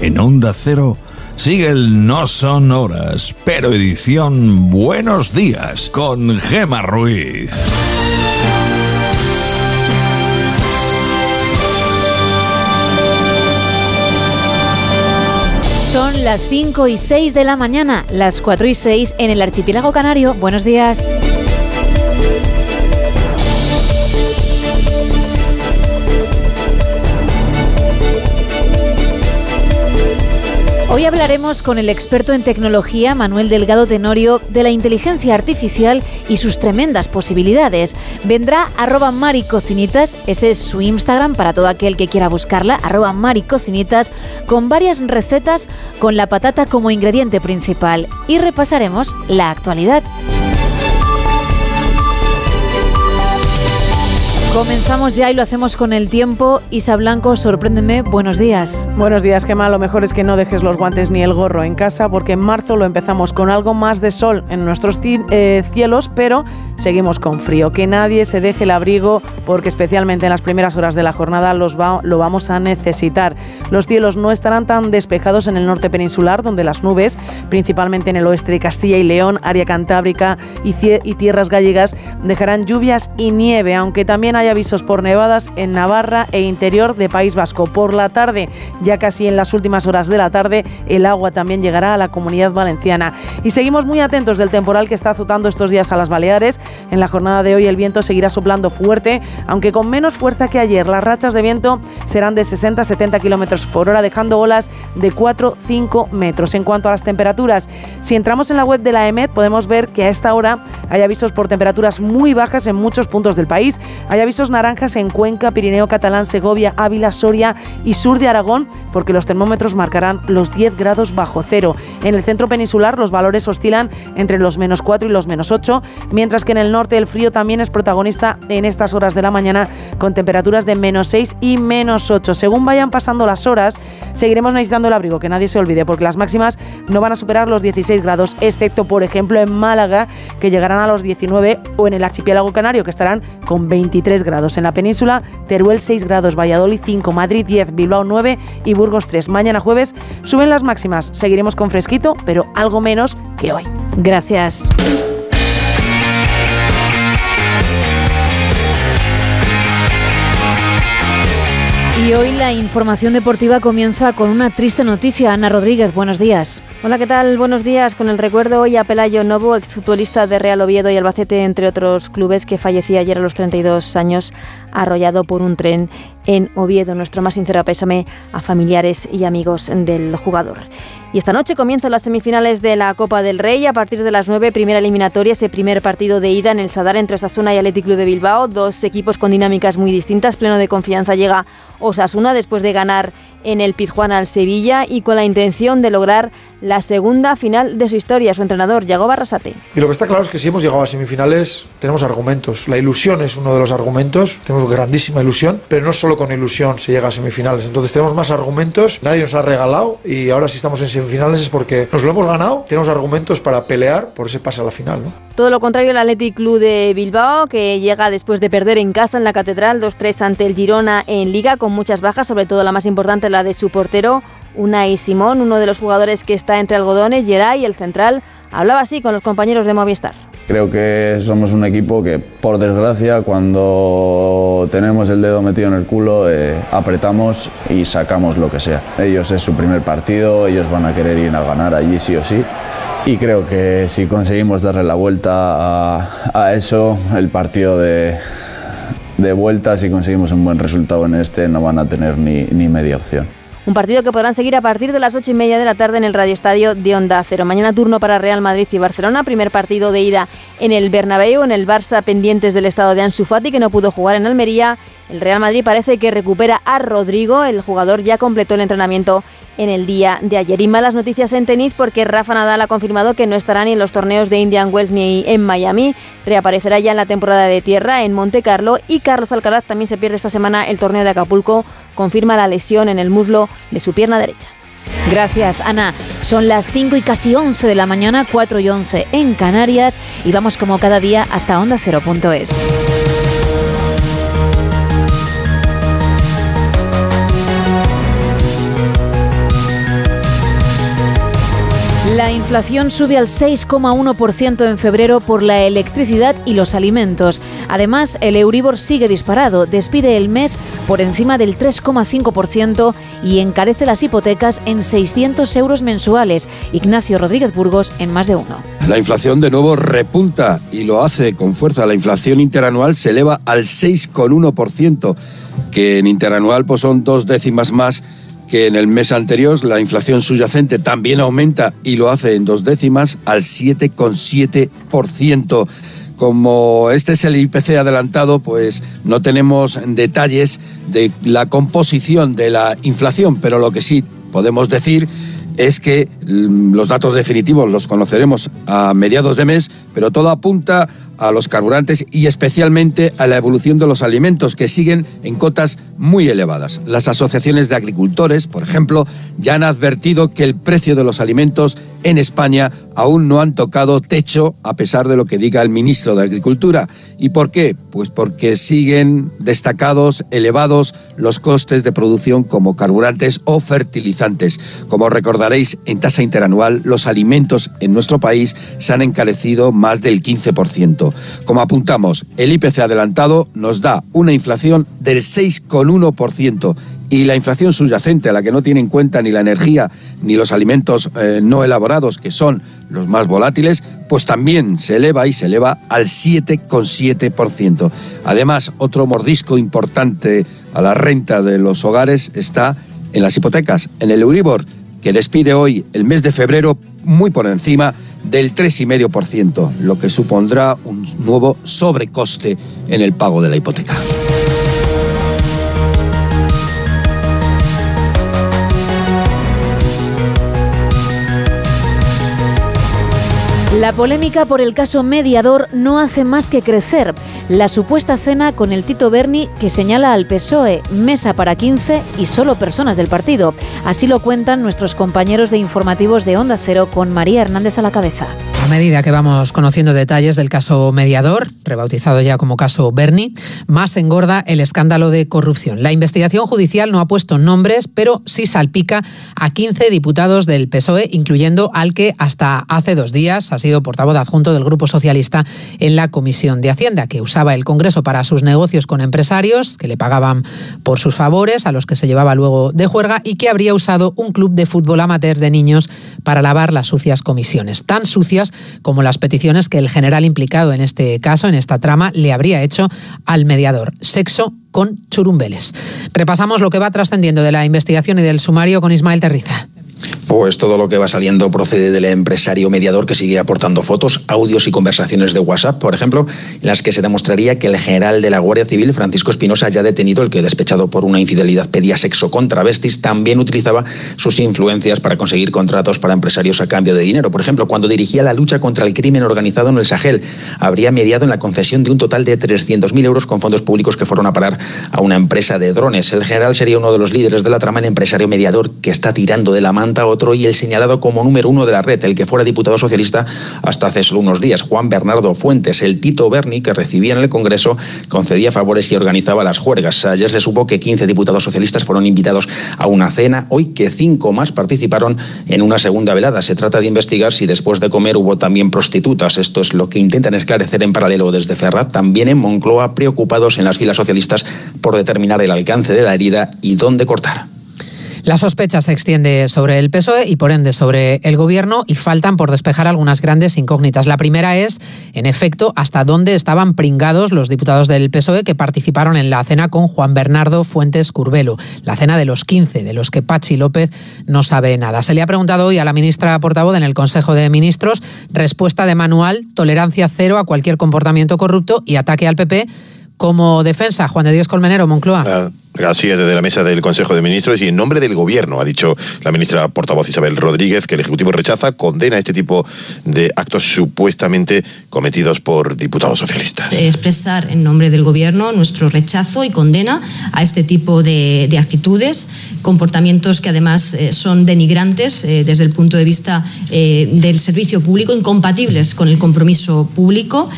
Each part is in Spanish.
En Onda Cero sigue el No Son Horas, pero edición Buenos Días con Gema Ruiz. Son las 5 y 6 de la mañana, las 4 y 6 en el archipiélago canario. Buenos días. Hoy hablaremos con el experto en tecnología Manuel Delgado Tenorio de la inteligencia artificial y sus tremendas posibilidades. Vendrá arroba maricocinitas, ese es su Instagram para todo aquel que quiera buscarla, arroba maricocinitas, con varias recetas con la patata como ingrediente principal. Y repasaremos la actualidad. Comenzamos ya y lo hacemos con el tiempo. Isa Blanco, sorpréndeme, buenos días. Buenos días, Gemma. Lo mejor es que no dejes los guantes ni el gorro en casa porque en marzo lo empezamos con algo más de sol en nuestros eh, cielos, pero seguimos con frío. Que nadie se deje el abrigo porque especialmente en las primeras horas de la jornada los lo vamos a necesitar. Los cielos no estarán tan despejados en el norte peninsular, donde las nubes, principalmente en el oeste de Castilla y León, área cantábrica y, y tierras gallegas, dejarán lluvias y nieve, aunque también hay avisos por nevadas en Navarra e interior de País Vasco. Por la tarde, ya casi en las últimas horas de la tarde, el agua también llegará a la comunidad valenciana. Y seguimos muy atentos del temporal que está azotando estos días a las Baleares. En la jornada de hoy el viento seguirá soplando fuerte, aunque con menos fuerza que ayer. Las rachas de viento serán de 60 a 70 kilómetros por hora, dejando olas de 4-5 metros. En cuanto a las temperaturas, si entramos en la web de la EMET, podemos ver que a esta hora hay avisos por temperaturas muy bajas en muchos puntos del país. Hay avisos naranjas en Cuenca, Pirineo Catalán, Segovia, Ávila, Soria y sur de Aragón, porque los termómetros marcarán los 10 grados bajo cero. En el centro peninsular los valores oscilan entre los menos 4 y los menos 8, mientras que en el norte el frío también es protagonista en estas horas de la mañana con temperaturas de menos 6 y menos 8. Según vayan pasando las horas, seguiremos necesitando el abrigo, que nadie se olvide, porque las máximas no van a superar los 16 grados, excepto por ejemplo en Málaga, que llegarán a los 19, o en el archipiélago canario, que estarán con 23 grados. En la península, Teruel 6 grados, Valladolid 5, Madrid 10, Bilbao 9 y Burgos 3. Mañana jueves suben las máximas. Seguiremos con fresquito, pero algo menos que hoy. Gracias. Y hoy la información deportiva comienza con una triste noticia. Ana Rodríguez, buenos días. Hola, ¿qué tal? Buenos días. Con el recuerdo hoy a Pelayo Novo, exfutbolista de Real Oviedo y Albacete, entre otros clubes, que fallecía ayer a los 32 años, arrollado por un tren en Oviedo. Nuestro más sincero pésame a familiares y amigos del jugador. Y esta noche comienzan las semifinales de la Copa del Rey. A partir de las 9, primera eliminatoria, ese primer partido de ida en el Sadar entre Osasuna y Athletic Club de Bilbao. Dos equipos con dinámicas muy distintas. Pleno de confianza llega Osasuna después de ganar en el Pizjuán al Sevilla y con la intención de lograr la segunda final de su historia. Su entrenador, Yago Barrasate. Y lo que está claro es que si hemos llegado a semifinales, tenemos argumentos. La ilusión es uno de los argumentos. Tenemos grandísima ilusión, pero no solo con ilusión se llega a semifinales. Entonces tenemos más argumentos. Nadie nos ha regalado y ahora si estamos en semifinales es porque nos lo hemos ganado. Tenemos argumentos para pelear por ese pase a la final. ¿no? Todo lo contrario el Athletic Club de Bilbao, que llega después de perder en casa en la Catedral 2-3 ante el Girona en Liga, con muchas bajas, sobre todo la más importante, la de su portero, Unai Simón, uno de los jugadores que está entre algodones, Geray, el central, hablaba así con los compañeros de Movistar. Creo que somos un equipo que, por desgracia, cuando tenemos el dedo metido en el culo, eh, apretamos y sacamos lo que sea. Ellos es su primer partido, ellos van a querer ir a ganar allí sí o sí. Y creo que si conseguimos darle la vuelta a, eso, el partido de, de vuelta, si conseguimos un buen resultado en este, no van a tener ni, ni media opción. Un partido que podrán seguir a partir de las ocho y media de la tarde en el Radio Estadio de Onda Cero. Mañana turno para Real Madrid y Barcelona. Primer partido de ida en el Bernabéu, en el Barça pendientes del estado de Ansu Fati, que no pudo jugar en Almería. El Real Madrid parece que recupera a Rodrigo. El jugador ya completó el entrenamiento en el día de ayer. Y malas noticias en tenis porque Rafa Nadal ha confirmado que no estará ni en los torneos de Indian Wells ni en Miami. Reaparecerá ya en la temporada de tierra en Monte Carlo y Carlos Alcaraz también se pierde esta semana el torneo de Acapulco. Confirma la lesión en el muslo de su pierna derecha. Gracias, Ana. Son las 5 y casi 11 de la mañana, 4 y 11 en Canarias y vamos como cada día hasta onda0.es. La inflación sube al 6,1% en febrero por la electricidad y los alimentos. Además, el Euribor sigue disparado, despide el mes por encima del 3,5% y encarece las hipotecas en 600 euros mensuales. Ignacio Rodríguez Burgos en más de uno. La inflación de nuevo repunta y lo hace con fuerza. La inflación interanual se eleva al 6,1%, que en interanual pues, son dos décimas más que en el mes anterior la inflación subyacente también aumenta y lo hace en dos décimas al 7,7%. Como este es el IPC adelantado, pues no tenemos detalles de la composición de la inflación, pero lo que sí podemos decir es que mm, los datos definitivos los conoceremos a mediados de mes, pero todo apunta a los carburantes y especialmente a la evolución de los alimentos que siguen en cotas muy elevadas. Las asociaciones de agricultores, por ejemplo, ya han advertido que el precio de los alimentos en España aún no han tocado techo a pesar de lo que diga el ministro de Agricultura. ¿Y por qué? Pues porque siguen destacados, elevados los costes de producción como carburantes o fertilizantes. Como recordaréis, en tasa interanual los alimentos en nuestro país se han encarecido más del 15%. Como apuntamos, el IPC adelantado nos da una inflación del 6,1% y la inflación subyacente, a la que no tiene en cuenta ni la energía ni los alimentos eh, no elaborados, que son los más volátiles, pues también se eleva y se eleva al 7,7%. Además, otro mordisco importante a la renta de los hogares está en las hipotecas, en el Euribor, que despide hoy el mes de febrero muy por encima del 3,5%, lo que supondrá un nuevo sobrecoste en el pago de la hipoteca. La polémica por el caso mediador no hace más que crecer. La supuesta cena con el Tito Berni que señala al PSOE, mesa para 15 y solo personas del partido. Así lo cuentan nuestros compañeros de informativos de Onda Cero con María Hernández a la cabeza. A medida que vamos conociendo detalles del caso mediador, rebautizado ya como caso Berni, más engorda el escándalo de corrupción. La investigación judicial no ha puesto nombres, pero sí salpica a 15 diputados del PSOE, incluyendo al que hasta hace dos días ha sido portavoz adjunto del Grupo Socialista en la Comisión de Hacienda, que usaba el Congreso para sus negocios con empresarios que le pagaban por sus favores, a los que se llevaba luego de juerga, y que habría usado un club de fútbol amateur de niños para lavar las sucias comisiones. Tan sucias como las peticiones que el general implicado en este caso, en esta trama, le habría hecho al mediador. Sexo con churumbeles. Repasamos lo que va trascendiendo de la investigación y del sumario con Ismael Terriza. Pues todo lo que va saliendo procede del empresario mediador que sigue aportando fotos, audios y conversaciones de WhatsApp, por ejemplo, en las que se demostraría que el general de la Guardia Civil, Francisco Espinosa, ya detenido, el que despechado por una infidelidad pedía sexo con travestis, también utilizaba sus influencias para conseguir contratos para empresarios a cambio de dinero. Por ejemplo, cuando dirigía la lucha contra el crimen organizado en el Sahel, habría mediado en la concesión de un total de 300.000 euros con fondos públicos que fueron a parar a una empresa de drones. El general sería uno de los líderes de la trama, el empresario mediador que está tirando de la manta a otro y el señalado como número uno de la red, el que fuera diputado socialista hasta hace solo unos días, Juan Bernardo Fuentes, el Tito Berni, que recibía en el Congreso, concedía favores y organizaba las juergas. Ayer se supo que 15 diputados socialistas fueron invitados a una cena, hoy que cinco más participaron en una segunda velada. Se trata de investigar si después de comer hubo también prostitutas. Esto es lo que intentan esclarecer en paralelo desde Ferrat, también en Moncloa, preocupados en las filas socialistas por determinar el alcance de la herida y dónde cortar. La sospecha se extiende sobre el PSOE y por ende sobre el gobierno y faltan por despejar algunas grandes incógnitas. La primera es, en efecto, hasta dónde estaban pringados los diputados del PSOE que participaron en la cena con Juan Bernardo Fuentes Curbelo, la cena de los 15, de los que Pachi López no sabe nada. Se le ha preguntado hoy a la ministra portavoz en el Consejo de Ministros, respuesta de manual, tolerancia cero a cualquier comportamiento corrupto y ataque al PP como defensa. Juan de Dios Colmenero, Moncloa. Ah, así es, desde la mesa del Consejo de Ministros y en nombre del Gobierno, ha dicho la ministra portavoz Isabel Rodríguez, que el Ejecutivo rechaza, condena este tipo de actos supuestamente cometidos por diputados socialistas. Expresar en nombre del Gobierno nuestro rechazo y condena a este tipo de, actitudes, comportamientos que además eh, son denigrantes eh, desde el punto de vista eh, del servicio público, incompatibles con el compromiso público.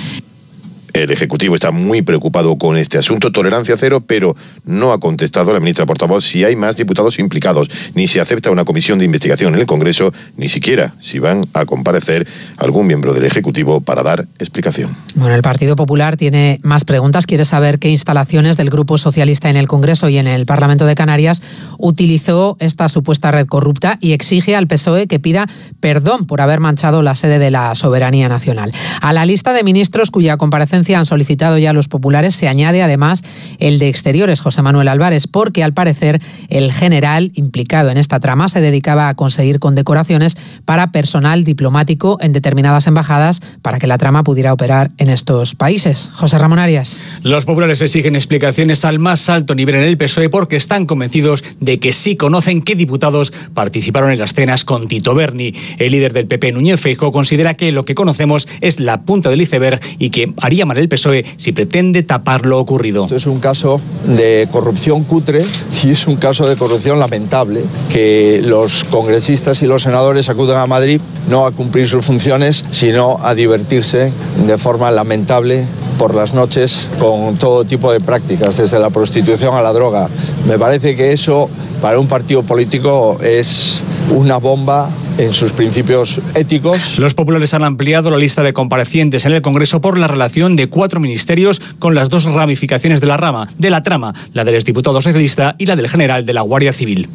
El Ejecutivo está muy preocupado con este asunto, tolerancia cero, pero no ha contestado la ministra portavoz si hay más diputados implicados, ni si acepta una comisión de investigación en el Congreso, ni siquiera si van a comparecer algún miembro del Ejecutivo para dar explicación. Bueno, el Partido Popular tiene más preguntas. Quiere saber qué instalaciones del Grupo Socialista en el Congreso y en el Parlamento de Canarias utilizó esta supuesta red corrupta y exige al PSOE que pida perdón por haber manchado la sede de la soberanía nacional. A la lista de ministros cuya comparecencia han solicitado ya los populares se añade además el de Exteriores, José Manuel Álvarez, porque al parecer el general implicado en esta trama se dedicaba a conseguir condecoraciones para personal diplomático en determinadas embajadas para que la trama pudiera operar en estos países. José Ramón Arias. Los populares exigen explicaciones al más alto nivel en el PSOE porque están convencidos de que sí conocen qué diputados participaron en las cenas con Tito Berni. El líder del PP, Núñez Feijóo, considera que lo que conocemos es la punta del iceberg y que haría mal el PSOE si pretende tapar lo ocurrido. Es un caso de corrupción cutre y es un caso de corrupción lamentable que los congresistas y los senadores acuden a Madrid no a cumplir sus funciones, sino a divertirse de forma lamentable por las noches con todo tipo de prácticas, desde la prostitución a la droga. Me parece que eso para un partido político es una bomba en sus principios éticos. Los populares han ampliado la lista de comparecientes en el Congreso por la relación de cuatro ministerios con las dos ramificaciones de la rama, de la trama, la del exdiputado socialista y la del general de la Guardia Civil.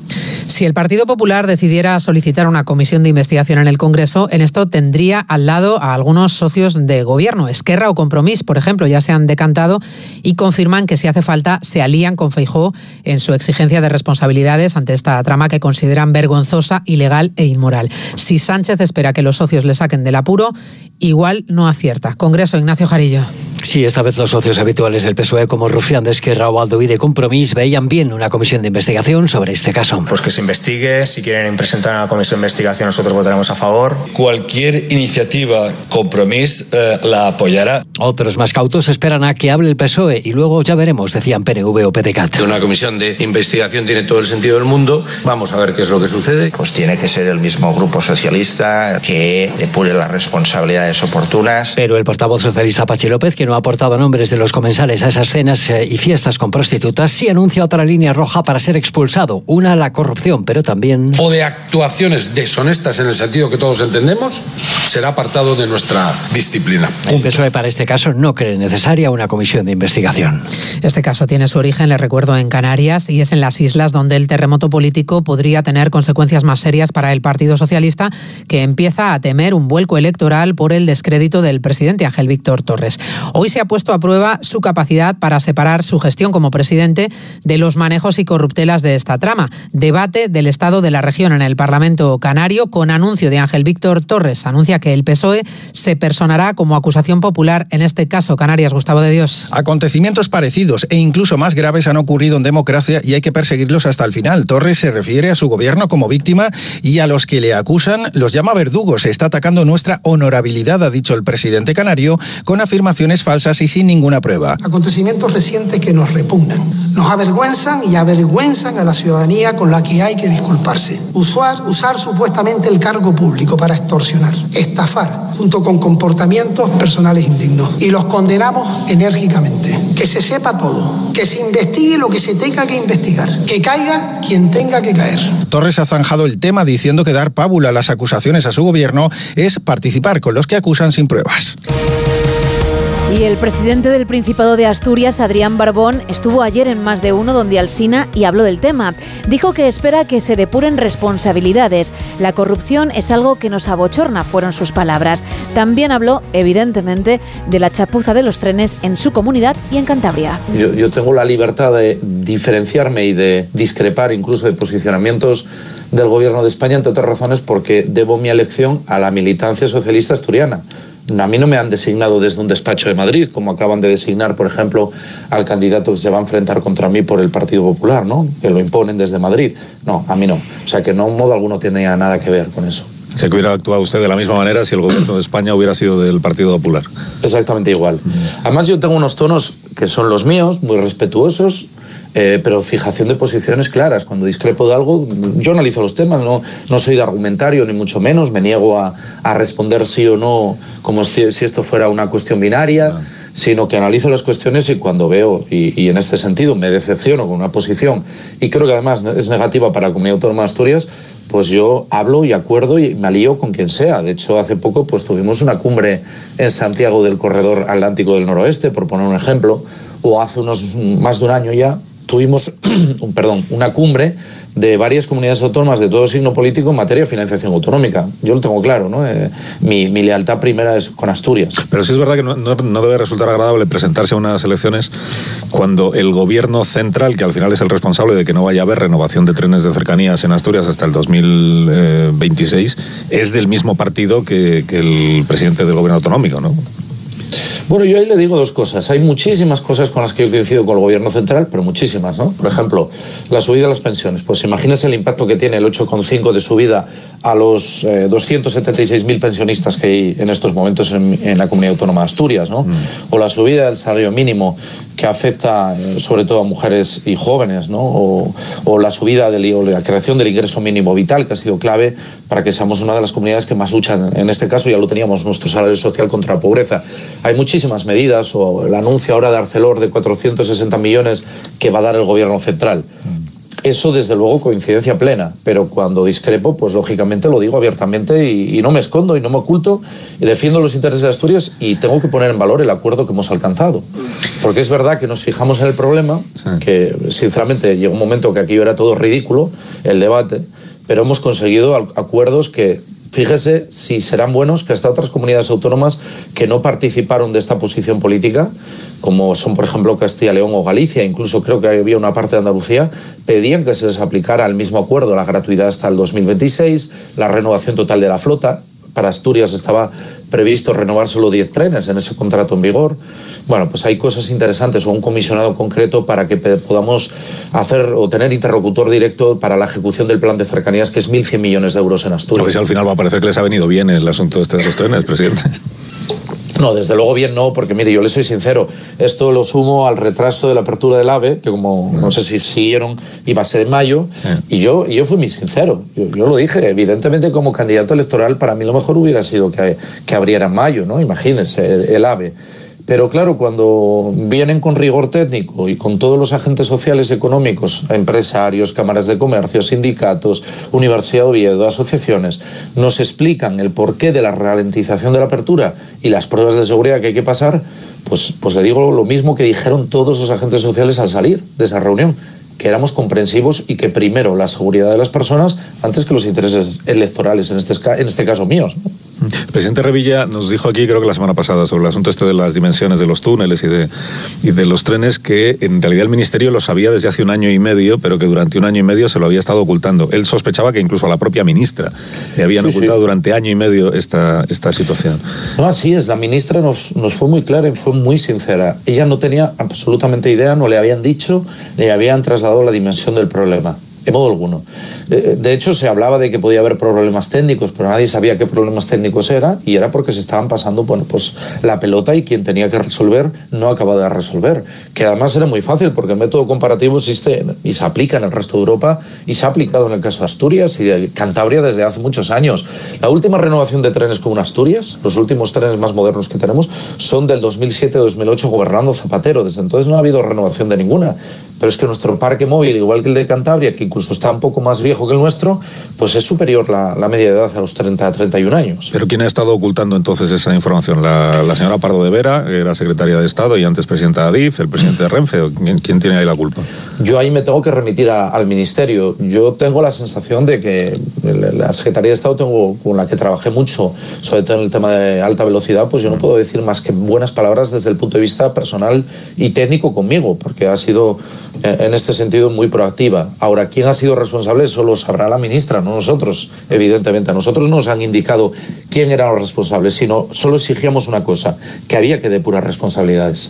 Si el Partido Popular decidiera solicitar una comisión de investigación en el Congreso, en esto tendría al lado a algunos socios de gobierno. Esquerra o Compromís, por ejemplo, ya se han decantado y confirman que si hace falta se alían con Feijó en su exigencia de responsabilidades ante esta trama que consideran vergonzosa, ilegal e inmoral. Si Sánchez espera que los socios le saquen del apuro, igual no acierta. Congreso, Ignacio Jarillo. Sí, esta vez los socios habituales del PSOE como Rufián de Esquerra o Aldo y de Compromís veían bien una comisión de investigación sobre este caso. Pues que se investigue, si quieren presentar una comisión de investigación nosotros votaremos a favor. Cualquier iniciativa Compromís eh, la apoyará. Otros más cautos esperan a que hable el PSOE y luego ya veremos, decían PNV o PDCAT. Una comisión de investigación tiene todo el sentido del mundo. Vamos a ver qué es lo que sucede. Pues tiene que ser el mismo grupo socialista que depure las responsabilidades oportunas. Pero el portavoz socialista Pachi López, que no ha aportado nombres de los comensales a esas cenas eh, y fiestas con prostitutas, sí anuncia otra línea roja para ser expulsado. Una, la corrupción, pero también... O de actuaciones deshonestas en el sentido que todos entendemos, será apartado de nuestra disciplina. El PSOE para este caso no cree necesaria una comisión de investigación. Este caso tiene su origen, le recuerdo, en Canarias y es en las islas donde el terremoto político podría tener consecuencias más serias para el Partido Socialista, que empieza a temer un vuelco electoral por el descrédito del presidente Ángel Víctor Torres. Hoy se ha puesto a prueba su capacidad para separar su gestión como presidente de los manejos y corruptelas de esta trama. Debate del estado de la región en el Parlamento Canario con anuncio de Ángel Víctor Torres. Anuncia que el PSOE se personará como acusación popular en este caso Canarias. Gustavo de Dios. Acontecimientos parecidos e incluso más graves han ocurrido en democracia y hay que perseguirlos hasta el final. Torres se refiere a su gobierno como víctima y a los que le acusan los llama verdugos. Se está atacando nuestra honorabilidad, ha dicho el presidente canario, con afirmaciones falsas y sin ninguna prueba. Acontecimientos recientes que nos repugnan, nos avergüenzan y avergüenzan a la ciudadanía con la que hay que disculparse. Usar, usar supuestamente el cargo público para extorsionar, estafar, junto con comportamientos personales indignos. Y los condenamos enérgicamente. Que se sepa todo, que se investigue lo que se tenga que investigar, que caiga quien tenga que caer. Torres ha zanjado el tema diciendo que dar pábula a las acusaciones a su gobierno es participar con los que acusan sin pruebas. Y el presidente del Principado de Asturias, Adrián Barbón, estuvo ayer en más de uno donde Alsina y habló del tema. Dijo que espera que se depuren responsabilidades. La corrupción es algo que nos abochorna, fueron sus palabras. También habló, evidentemente, de la chapuza de los trenes en su comunidad y en Cantabria. Yo, tengo la libertad de diferenciarme y de discrepar incluso de posicionamientos del gobierno de España, entre otras razones porque debo mi elección a la militancia socialista asturiana. A mí no me han designado desde un despacho de Madrid, como acaban de designar, por ejemplo, al candidato que se va a enfrentar contra mí por el Partido Popular, ¿no? Que lo imponen desde Madrid. No, a mí no. O sea que no, modo alguno tenía nada que ver con eso. Se que hubiera actuado usted de la misma manera si el gobierno de España hubiera sido del Partido Popular. Exactamente igual. Además, yo tengo unos tonos que son los míos, muy respetuosos, eh, pero fijación de posiciones claras. Cuando discrepo de algo, yo analizo los temas, no, no soy de argumentario ni mucho menos, me niego a, a responder sí o no como si, si, esto fuera una cuestión binaria. sino que analizo las cuestiones y cuando veo, y, y en este sentido me decepciono con una posición, y creo que además es negativa para la Comunidad Autónoma de Asturias, pues yo hablo y acuerdo y me alío con quien sea. De hecho, hace poco pues tuvimos una cumbre en Santiago del Corredor Atlántico del Noroeste, por poner un ejemplo, o hace unos más de un año ya tuvimos un, perdón, una cumbre de varias comunidades autónomas de todo signo político en materia de financiación autonómica. Yo lo tengo claro, ¿no? Eh, mi, mi, lealtad primera es con Asturias. Pero sí es verdad que no, no, no, debe resultar agradable presentarse a unas elecciones cuando el gobierno central, que al final es el responsable de que no vaya a haber renovación de trenes de cercanías en Asturias hasta el 2026, es del mismo partido que, que el presidente del gobierno autonómico, ¿no? Bueno, yo ahí le digo dos cosas. Hay muchísimas cosas con las que yo coincido con el gobierno central, pero muchísimas, ¿no? Por ejemplo, la subida de las pensiones. Pues imagínese el impacto que tiene el 8,5 de subida a los eh, 276.000 pensionistas que hay en estos momentos en, en, la comunidad autónoma de Asturias, ¿no? Mm. O la subida del salario mínimo que afecta eh, sobre todo a mujeres y jóvenes, ¿no? O, o la subida de la creación del ingreso mínimo vital, que ha sido clave para que seamos una de las comunidades que más luchan. En este caso ya lo teníamos, nuestro salario social contra la pobreza. Hay muchísimas medidas, o el anuncio ahora de Arcelor de 460 millones que va a dar el gobierno central. Eso desde luego coincidencia plena, pero cuando discrepo, pues lógicamente lo digo abiertamente y, y, no me escondo y no me oculto, y defiendo los intereses de Asturias y tengo que poner en valor el acuerdo que hemos alcanzado. Porque es verdad que nos fijamos en el problema, sí. que sinceramente llegó un momento que aquí era todo ridículo, el debate, pero hemos conseguido acuerdos que fíjese si serán buenos que hasta otras comunidades autónomas que no participaron de esta posición política, como son por ejemplo Castilla, León o Galicia, incluso creo que había una parte de Andalucía, pedían que se les aplicara el mismo acuerdo, la gratuidad hasta el 2026, la renovación total de la flota. Para Asturias estaba previsto renovar solo 10 trenes en ese contrato en vigor. Bueno, pues hay cosas interesantes o un comisionado concreto para que podamos hacer o tener interlocutor directo para la ejecución del plan de cercanías, que es 1.100 millones de euros en Asturias. A ver si al final va a parecer que les ha venido bien el asunto este de los trenes, presidente. No, desde luego bien no, porque mire, yo le soy sincero, esto lo sumo al retraso de la apertura del AVE, que como no sé si siguieron, iba a ser en mayo, y yo, yo fui muy sincero, yo, yo, lo dije, evidentemente como candidato electoral para mí lo mejor hubiera sido que, que abriera en mayo, ¿no? Imagínense, el, el AVE. Pero claro, cuando vienen con rigor técnico y con todos los agentes sociales económicos, empresarios, cámaras de comercio, sindicatos, Universidad de Oviedo, asociaciones, nos explican el porqué de la ralentización de la apertura y las pruebas de seguridad que hay que pasar, pues, pues le digo lo mismo que dijeron todos los agentes sociales al salir de esa reunión que éramos comprensivos y que primero la seguridad de las personas antes que los intereses electorales, en este, en este caso míos. El presidente Revilla nos dijo aquí, creo que la semana pasada, sobre el asunto este de las dimensiones de los túneles y de, y de los trenes, que en realidad el Ministerio lo sabía desde hace un año y medio, pero que durante un año y medio se lo había estado ocultando. Él sospechaba que incluso a la propia ministra le habían sí, ocultado sí. durante año y medio esta, esta situación. No, así es. La ministra nos, nos fue muy clara y fue muy sincera. Ella no tenía absolutamente idea, no le habían dicho, le habían trasladado la dimensión del problema de modo alguno. De hecho, se hablaba de que podía haber problemas técnicos, pero nadie sabía qué problemas técnicos era y era porque se estaban pasando bueno, pues, la pelota y quien tenía que resolver no acababa de resolver. Que además era muy fácil porque el método comparativo existe y se aplica en el resto de Europa y se ha aplicado en el caso de Asturias y de Cantabria desde hace muchos años. La última renovación de trenes con Asturias, los últimos trenes más modernos que tenemos, son del 2007-2008 gobernando Zapatero. Desde entonces no ha habido renovación de ninguna pero es que nuestro parque móvil, igual que el de Cantabria, que incluso está un poco más viejo que el nuestro, pues es superior la, la media de edad a los 30 a 31 años. ¿Pero quién ha estado ocultando entonces esa información? ¿La, la señora Pardo de Vera, que era secretaria de Estado y antes presidenta de ADIF, el presidente de Renfe? ¿o quién, quién, tiene ahí la culpa? Yo ahí me tengo que remitir a, al Ministerio. Yo tengo la sensación de que la Secretaría de Estado tengo, con la que trabajé mucho, sobre todo en el tema de alta velocidad, pues yo no puedo decir más que buenas palabras desde el punto de vista personal y técnico conmigo, porque ha sido en este sentido muy proactiva. Ahora, ¿quién ha sido responsable? Eso lo sabrá la ministra, no nosotros, evidentemente. A nosotros nos han indicado quién eran los responsables, sino solo exigíamos una cosa, que había que depurar responsabilidades.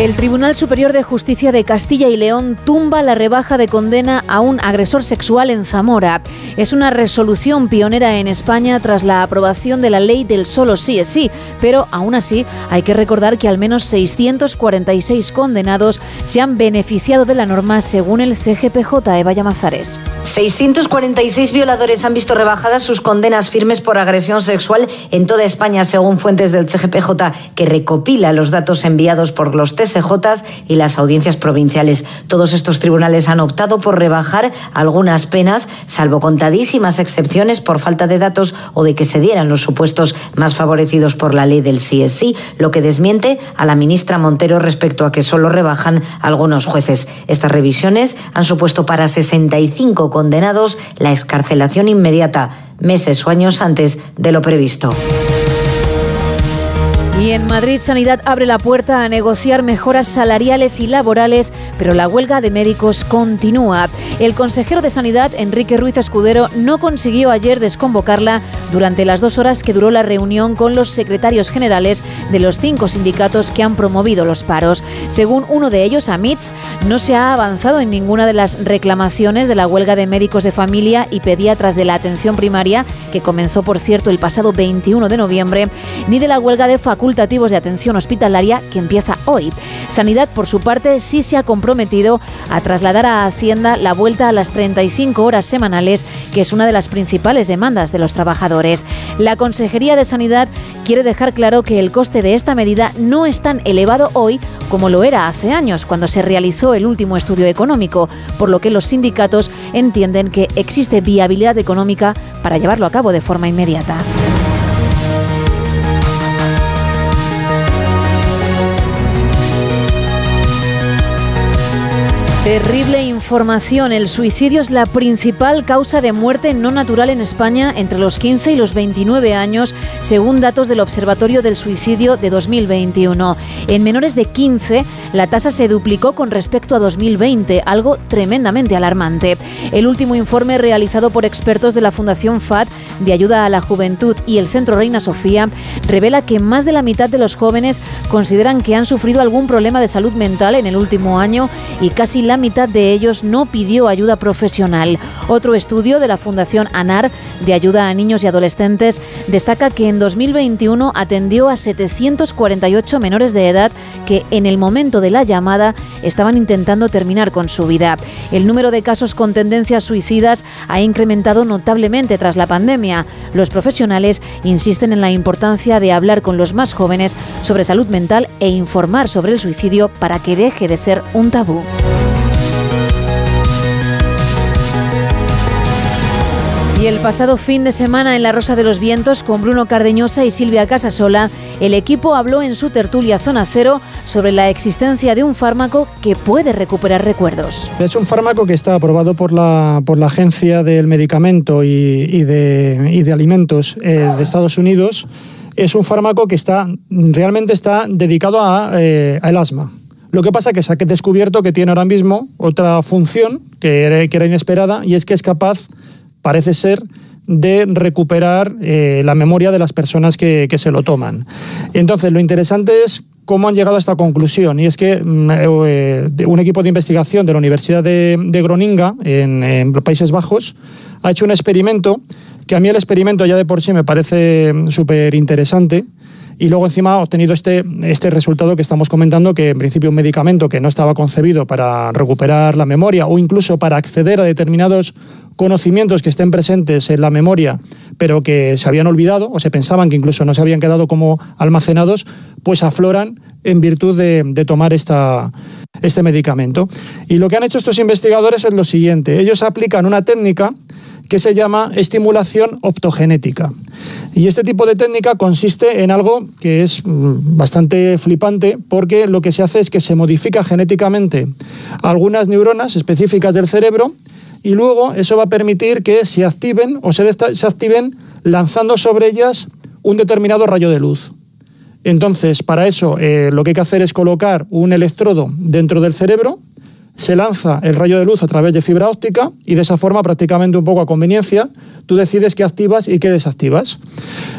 El Tribunal Superior de Justicia de Castilla y León tumba la rebaja de condena a un agresor sexual en Zamora. Es una resolución pionera en España tras la aprobación de la ley del solo sí es sí, pero aún así hay que recordar que al menos 646 condenados se han beneficiado de la norma según el CGPJ Eva Llamazares. 646 violadores han visto rebajadas sus condenas firmes por agresión sexual en toda España, según fuentes del CGPJ, que recopila los datos enviados por los TSJs y las audiencias provinciales. Todos estos tribunales han optado por rebajar algunas penas, salvo contadísimas excepciones por falta de datos o de que se dieran los supuestos más favorecidos por la ley del CSI, lo que desmiente a la ministra Montero respecto a que solo rebajan algunos jueces. Estas revisiones han supuesto para 65 condenados la escarcelación inmediata, meses o años antes de lo previsto. Y en Madrid Sanidad abre la puerta a negociar mejoras salariales y laborales, pero la huelga de médicos continúa. El consejero de Sanidad, Enrique Ruiz Escudero, no consiguió ayer desconvocarla durante las dos horas que duró la reunión con los secretarios generales de los cinco sindicatos que han promovido los paros. Según uno de ellos, AMITS, no se ha avanzado en ninguna de las reclamaciones de la huelga de médicos de familia y pediatras de la atención primaria, que comenzó, por cierto, el pasado 21 de noviembre, ni de la huelga de facultades de atención hospitalaria que empieza hoy. Sanidad, por su parte, sí se ha comprometido a trasladar a Hacienda la vuelta a las 35 horas semanales, que es una de las principales demandas de los trabajadores. La Consejería de Sanidad quiere dejar claro que el coste de esta medida no es tan elevado hoy como lo era hace años, cuando se realizó el último estudio económico, por lo que los sindicatos entienden que existe viabilidad económica para llevarlo a cabo de forma inmediata. Terrible información. El suicidio es la principal causa de muerte no natural en España entre los 15 y los 29 años, según datos del Observatorio del Suicidio de 2021. En menores de 15, la tasa se duplicó con respecto a 2020, algo tremendamente alarmante. El último informe realizado por expertos de la Fundación FAD de Ayuda a la Juventud y el Centro Reina Sofía revela que más de la mitad de los jóvenes consideran que han sufrido algún problema de salud mental en el último año y casi la mitad de ellos no pidió ayuda profesional. Otro estudio de la Fundación ANAR de Ayuda a Niños y Adolescentes destaca que en 2021 atendió a 748 menores de edad que en el momento de la llamada estaban intentando terminar con su vida. El número de casos con tendencias suicidas ha incrementado notablemente tras la pandemia. Los profesionales insisten en la importancia de hablar con los más jóvenes sobre salud mental e informar sobre el suicidio para que deje de ser un tabú. Y el pasado fin de semana en La Rosa de los Vientos, con Bruno Cardeñosa y Silvia Casasola, el equipo habló en su tertulia Zona Cero sobre la existencia de un fármaco que puede recuperar recuerdos. Es un fármaco que está aprobado por la, por la Agencia del Medicamento y, de, Alimentos eh, de Estados Unidos. Es un fármaco que está, realmente está dedicado a, eh, al asma. Lo que pasa es que se ha descubierto que tiene ahora mismo otra función que que era inesperada y es que es capaz parece ser de recuperar eh, la memoria de las personas que, se lo toman. Entonces, lo interesante es cómo han llegado a esta conclusión. Y es que mm, eh, un equipo de investigación de la Universidad de, Groninga, en, en, Países Bajos, ha hecho un experimento que a mí el experimento ya de por sí me parece mm, súper interesante y luego encima ha obtenido este, este resultado que estamos comentando, que en principio un medicamento que no estaba concebido para recuperar la memoria o incluso para acceder a determinados conocimientos que estén presentes en la memoria, pero que se habían olvidado o se pensaban que incluso no se habían quedado como almacenados, pues afloran en virtud de, tomar esta, este medicamento. Y lo que han hecho estos investigadores es lo siguiente, ellos aplican una técnica que se llama estimulación optogenética. Y este tipo de técnica consiste en algo que es mm, bastante flipante porque lo que se hace es que se modifica genéticamente algunas neuronas específicas del cerebro y luego eso va a permitir que se activen o se, activen lanzando sobre ellas un determinado rayo de luz. Entonces, para eso eh, lo que hay que hacer es colocar un electrodo dentro del cerebro se lanza el rayo de luz a través de fibra óptica y de esa forma, prácticamente un poco a conveniencia, tú decides qué activas y qué desactivas.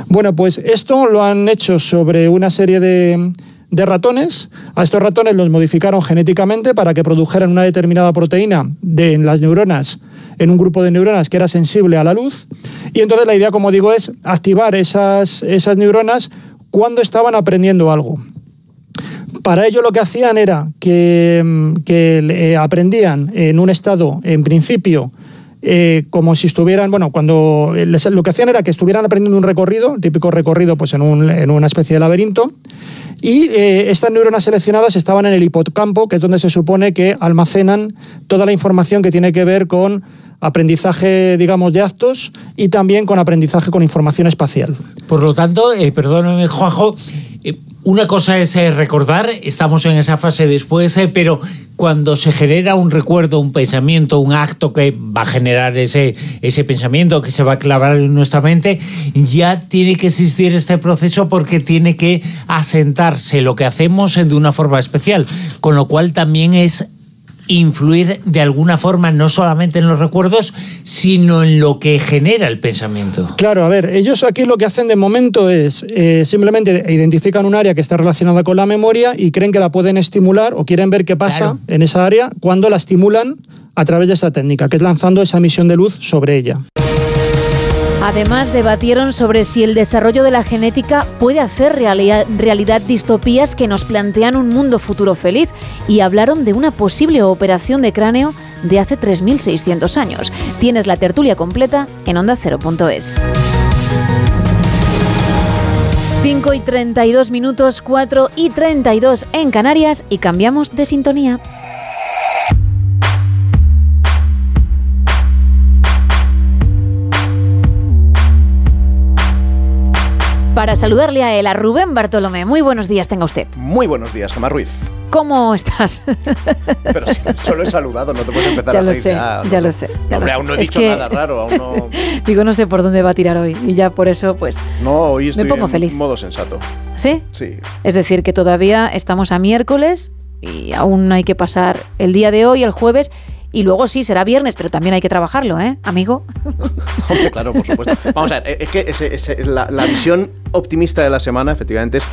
Bueno, pues esto lo han hecho sobre una serie de, de ratones. A estos ratones los modificaron genéticamente para que produjeran una determinada proteína de, en las neuronas, en un grupo de neuronas que era sensible a la luz. Y entonces la idea, como digo, es activar esas, esas neuronas cuando estaban aprendiendo algo. Para ello lo que hacían era que, mm, que eh, aprendían en un estado, en principio, eh, como si estuvieran, bueno, cuando eh, les- lo que hacían era que estuvieran aprendiendo un recorrido, típico recorrido pues en, un- en una especie de laberinto, y eh, estas neuronas seleccionadas estaban en el hipocampo, que es donde se supone que almacenan toda la información que tiene que ver con aprendizaje, digamos, de actos y también con aprendizaje con información espacial. Por lo tanto, eh, perdóname, Juanjo, una cosa es eh, recordar, estamos en esa fase después, eh, pero cuando se genera un recuerdo, un pensamiento, un acto que va a generar ese, ese pensamiento, que se va a clavar en nuestra mente, ya tiene que existir este proceso porque tiene que asentarse lo que hacemos eh, de una forma especial, con lo cual también es influir de alguna forma no solamente en los recuerdos, sino en lo que genera el pensamiento. Claro, a ver, ellos aquí lo que hacen de momento es eh, simplemente identifican un área que está relacionada con la memoria y creen que la pueden estimular o quieren ver qué pasa en esa área cuando la estimulan a través de esta técnica, que es lanzando esa emisión de luz sobre ella. Además, debatieron sobre si el desarrollo de la genética puede hacer realidad distopías que nos plantean un mundo futuro feliz y hablaron de una posible operación de cráneo de hace 3.600 años. Tienes la tertulia completa en onda0.es. 5 y 32 minutos, 4 y 32 en Canarias y cambiamos de sintonía. Para saludarle a él, a Rubén Bartolomé. Muy buenos días, tenga usted. Muy buenos días, Gemma Ruiz. ¿Cómo estás? Pero si solo he saludado, no te puedes empezar ya a lo reír sé, ya, ya no, lo sé. ya Hombre, lo aún no he dicho que- nada raro, aún no... Digo, no sé por dónde va a tirar hoy y ya por eso, pues, No, hoy estoy me pongo en feliz. modo sensato. ¿Sí? Sí. Es decir, que todavía estamos a miércoles y aún hay que pasar el día de hoy, el jueves, y luego sí, será viernes, pero también hay que trabajarlo, ¿eh, amigo? Hombre, claro, por supuesto. Vamos a ver, es que ese- ese- la, la visión optimista de la semana, efectivamente, es,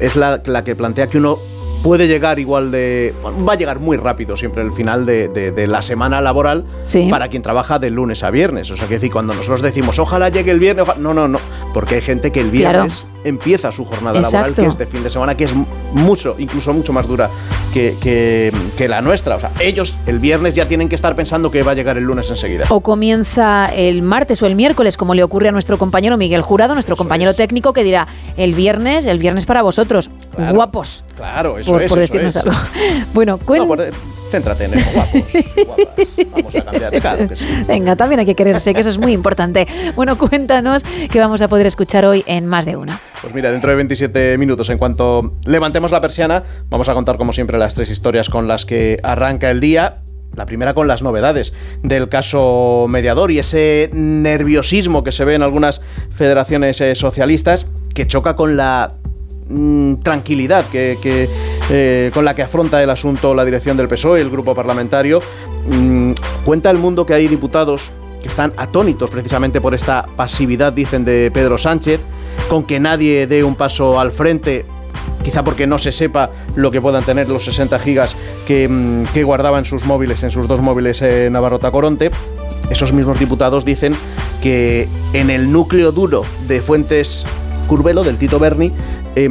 es la, la que plantea que uno puede llegar igual de... bueno, va a llegar muy rápido siempre el final de, de- de la semana laboral Sí. para quien trabaja de lunes a viernes. O sea, que decir, cuando nosotros decimos, ojalá llegue el viernes, oja-". no, no, no, porque hay gente que el Claro. Empieza su jornada laboral, que es de fin de semana, que es mucho, incluso mucho más dura que, que- que la nuestra. O sea, ellos el viernes ya tienen que estar pensando que va a llegar el lunes enseguida. O comienza el martes o el miércoles, como le ocurre a nuestro compañero Miguel Jurado, nuestro compañero técnico, que dirá, el viernes, el viernes para vosotros, guapos, Claro, eso por, es. por eso decirnos es. algo. Bueno, No, por- céntrate en eso, guapos. guapas. Vamos a cambiar. Claro que sí. Venga, también hay que quererse, que eso es muy importante. Bueno, cuéntanos qué vamos a poder escuchar hoy en más de uno. Pues mira, dentro de 27 minutos, en cuanto levantemos la persiana, vamos a contar como siempre las tres historias con las que arranca el día. La primera con las novedades del caso mediador y ese nerviosismo que se ve en algunas federaciones eh, socialistas que choca con la mm, tranquilidad que, que, eh, con la que afronta el asunto la dirección del PSOE, el grupo parlamentario. Mm, cuenta el mundo que hay diputados que están atónitos precisamente por esta pasividad, dicen, de Pedro Sánchez, con que nadie dé un paso al frente. Quizá porque no se sepa lo que puedan tener los 60 gigas que, mm, que guardaba en sus móviles, en sus dos móviles eh, Navarrota Coronte. Esos mismos diputados dicen que en el núcleo duro de Fuentes Curbelo, del Tito Berni, eh,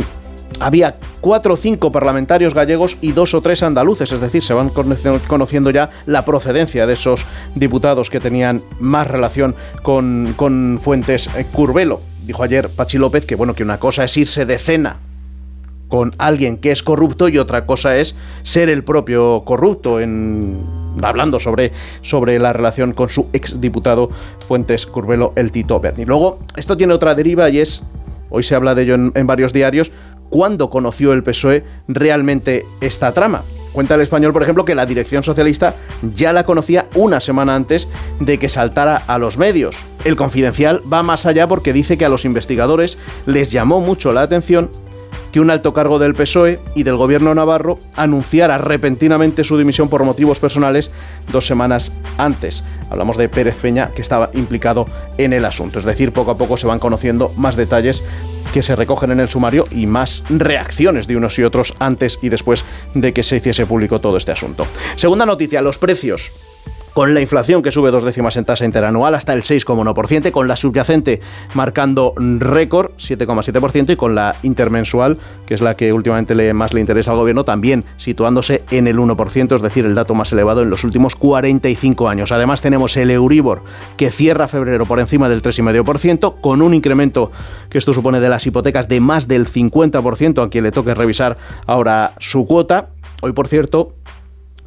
había cuatro o cinco parlamentarios gallegos y dos o tres andaluces, es decir, se van conoci- conociendo ya la procedencia de esos diputados que tenían más relación con, con Fuentes eh, Curbelo. Dijo ayer Pachi López que bueno, que una cosa es irse de cena con alguien que es corrupto y otra cosa es ser el propio corrupto en hablando sobre, sobre la relación con su exdiputado Fuentes Curbelo, el Tito Berni. Luego, esto tiene otra deriva y es, hoy se habla de ello en varios diarios, ¿cuándo conoció el PSOE realmente esta trama? Cuenta el español, por ejemplo, que la dirección socialista ya la conocía una semana antes de que saltara a los medios. El confidencial va más allá porque dice que a los investigadores les llamó mucho la atención que un alto cargo del PSOE y del gobierno navarro anunciara repentinamente su dimisión por motivos personales dos semanas antes. Hablamos de Pérez Peña, que estaba implicado en el asunto. Es decir, poco a poco se van conociendo más detalles que se recogen en el sumario y más reacciones de unos y otros antes y después de que se hiciese público todo este asunto. Segunda noticia, los precios con la inflación que sube dos décimas en tasa interanual hasta el 6,1%, con la subyacente marcando récord 7,7% y con la intermensual, que es la que últimamente le, más le interesa al gobierno, también situándose en el 1%, es decir, el dato más elevado en los últimos 45 años. Además tenemos el Euribor que cierra febrero por encima del 3,5%, con un incremento que esto supone de las hipotecas de más del 50% a quien le toque revisar ahora su cuota. Hoy, por cierto,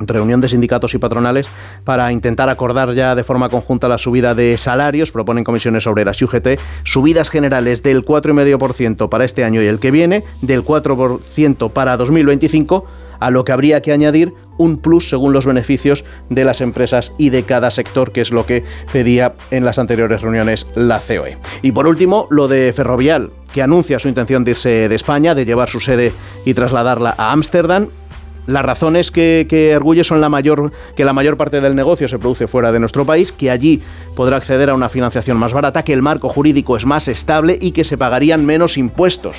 reunión de sindicatos y patronales para intentar acordar ya de forma conjunta la subida de salarios. Proponen comisiones obreras y UGT subidas generales del 4,5% para este año y el que viene, del 4% para 2025 a lo que habría que añadir un plus según los beneficios de las empresas y de cada sector, que es lo que pedía en las anteriores reuniones la COE. Y por último, lo de Ferrovial, que anuncia su intención de irse de España, de llevar su sede y trasladarla a Ámsterdam las razones que, que arguye son la mayor, que la mayor parte del negocio se produce fuera de nuestro país, que allí podrá acceder a una financiación más barata, que el marco jurídico es más estable y que se pagarían menos impuestos.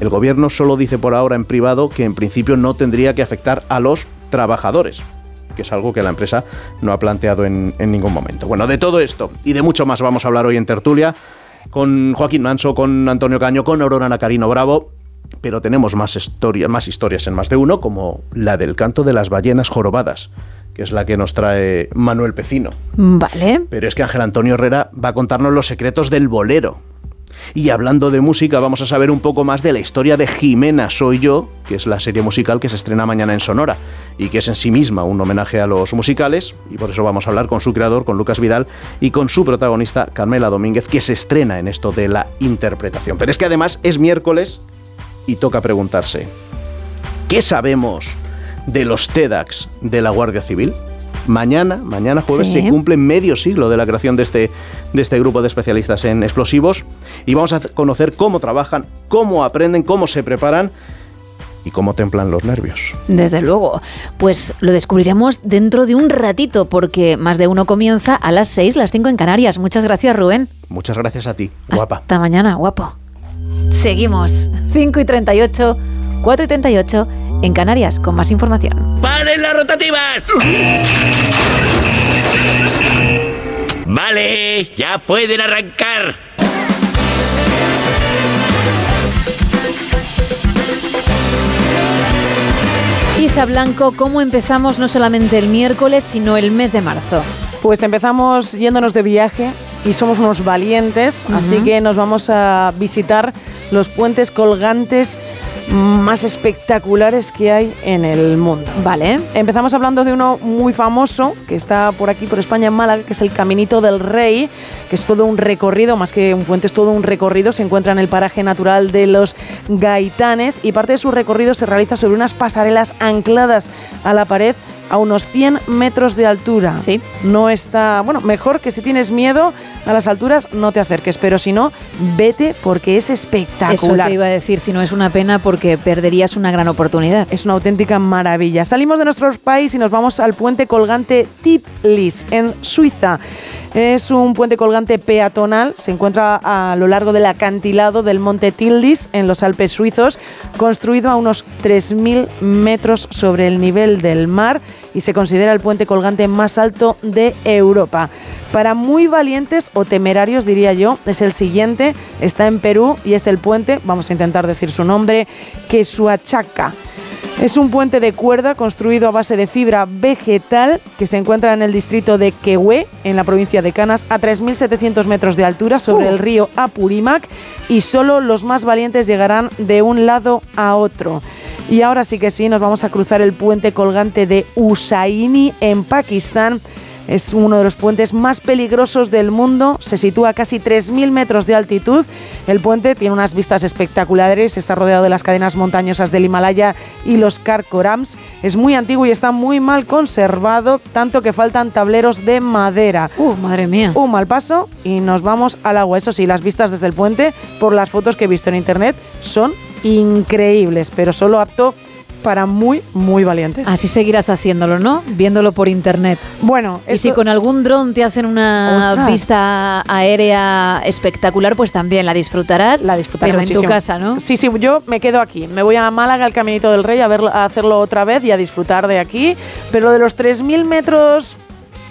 El gobierno solo dice por ahora en privado que en principio no tendría que afectar a los trabajadores que es algo que la empresa no ha planteado en, en, ningún momento. Bueno, de todo esto y de mucho más vamos a hablar hoy en Tertulia con Joaquín Manso, con Antonio Caño, con Aurora Nacarino Bravo pero tenemos más, historia, más historias en más de uno, como la del canto de las ballenas jorobadas que es la que nos trae Manuel Pecino. Vale. Pero es que Ángel Antonio Herrera va a contarnos los secretos del bolero. Y hablando de música, vamos a saber un poco más de la historia de Jimena Soy Yo, que es la serie musical que se estrena mañana en Sonora y que es en sí misma un homenaje a los musicales. Y por eso vamos a hablar con su creador, con Lucas Vidal, y con su protagonista, Carmela Domínguez, que se estrena en esto de la interpretación. Pero es que además es miércoles y toca preguntarse, ¿qué sabemos de los TEDx de la Guardia Civil? Mañana, mañana jueves, Sí. se cumple medio siglo de la creación de este, de este grupo de especialistas en explosivos y vamos a conocer cómo trabajan, cómo aprenden, cómo se preparan y cómo templan los nervios. Desde luego. Pues lo descubriremos dentro de un ratito, porque más de uno comienza a las 6, las 5 en Canarias. Muchas gracias, Rubén. Muchas gracias a ti, guapa. Hasta mañana, guapo. Seguimos. 5 y 38, 4 y 38 en Canarias, con más información. ¡Paren las rotativas! Vale, ya pueden arrancar. Isa Blanco, ¿cómo empezamos no solamente el miércoles, sino el mes de marzo? Pues empezamos yéndonos de viaje y somos unos valientes, así que nos vamos a visitar los puentes colgantes más espectaculares que hay en el mundo. Vale. Empezamos hablando de uno muy famoso que está por aquí, por España, en Málaga, que es el Caminito del Rey, que es todo un recorrido, más que un puente, es todo un recorrido. Se encuentra en el paraje natural de los Gaitanes y parte de su recorrido se realiza sobre unas pasarelas ancladas a la pared a unos 100 metros de altura. Sí. No está, bueno, mejor que si tienes miedo a las alturas no te acerques, pero si no, vete porque es espectacular. Eso te iba a decir, si no es una pena porque perderías una gran oportunidad. Es una auténtica maravilla. Salimos de nuestro país y nos vamos al puente colgante Titlis, en Suiza. Es un puente colgante peatonal, se encuentra a lo largo del acantilado del monte Tildis, en los Alpes suizos, construido a unos 3.000 metros sobre el nivel del mar y se considera el puente colgante más alto de Europa. Para muy valientes o temerarios, diría yo, es el siguiente, está en Perú y es el puente, vamos a intentar decir su nombre, Quesuachaca. Es un puente de cuerda construido a base de fibra vegetal que se encuentra en el distrito de Quehue, en la provincia de Canas, a 3.700 metros de altura sobre Uh. el río Apurímac y solo los más valientes llegarán de un lado a otro. Y ahora sí que sí, nos vamos a cruzar el puente colgante de Usaini en Pakistán. Es uno de los puentes más peligrosos del mundo. Se sitúa a casi 3.000 metros de altitud. El puente tiene unas vistas espectaculares. Está rodeado de las cadenas montañosas del Himalaya y los Karakorams. Es muy antiguo y está muy mal conservado, tanto que faltan tableros de madera. Uh, madre mía. Un mal paso y nos vamos al agua. Eso sí, las vistas desde el puente, por las fotos que he visto en internet, son increíbles, pero solo apto para muy, muy valientes. Así seguirás haciéndolo, ¿no? Viéndolo por internet. Bueno, y si con algún dron te hacen una Ostras. vista aérea espectacular, pues también la disfrutarás. La disfrutaré pero en tu casa, ¿no? Sí, sí, yo me quedo aquí. Me voy a Málaga, al Caminito del Rey, a, verlo- a hacerlo otra vez y a disfrutar de aquí. Pero lo de los 3.000 metros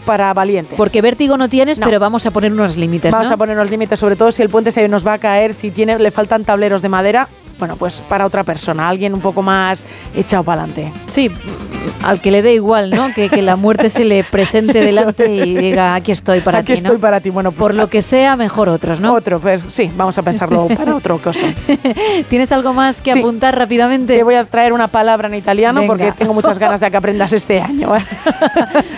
para valientes. Porque vértigo no tienes, No. pero vamos a poner unos límites, Vamos ¿no? a poner unos límites, sobre todo si el puente se nos va a caer, si tiene, le faltan tableros de madera. Bueno, pues para otra persona, alguien un poco más echado para adelante. Sí, al que le dé igual, ¿no? Que, que la muerte se le presente delante y diga, aquí estoy para Aquí ti, ¿no? estoy para ti. Bueno, pues, Por lo que sea, mejor otros, ¿no? Otro, pues, sí, vamos a pensarlo para otro cosa. ¿Tienes algo más que Sí. apuntar rápidamente? Te voy a traer una palabra en italiano Venga. porque tengo muchas ganas de que aprendas este año. ¿eh?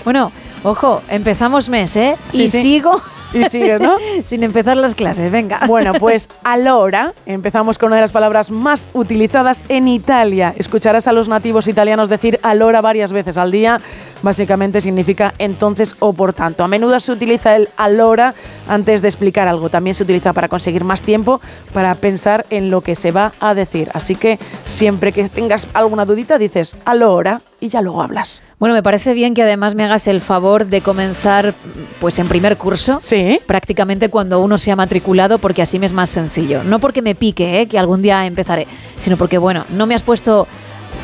Bueno, ojo, empezamos mes, ¿eh? Sí, y sí. sigo Y sigues, ¿no? sin empezar las clases, venga. Bueno, pues allora empezamos con una de las palabras más utilizadas en Italia. Escucharás a los nativos italianos decir allora varias veces al día. Básicamente significa entonces o por tanto. A menudo se utiliza el allora antes de explicar algo. También se utiliza para conseguir más tiempo para pensar en lo que se va a decir. Así que siempre que tengas alguna dudita dices allora y ya luego hablas. Bueno, me parece bien que además me hagas el favor de comenzar pues en primer curso, Sí. prácticamente cuando uno se ha matriculado, porque así me es más sencillo. No porque me pique, ¿eh? que algún día empezaré, sino porque, bueno, no me has puesto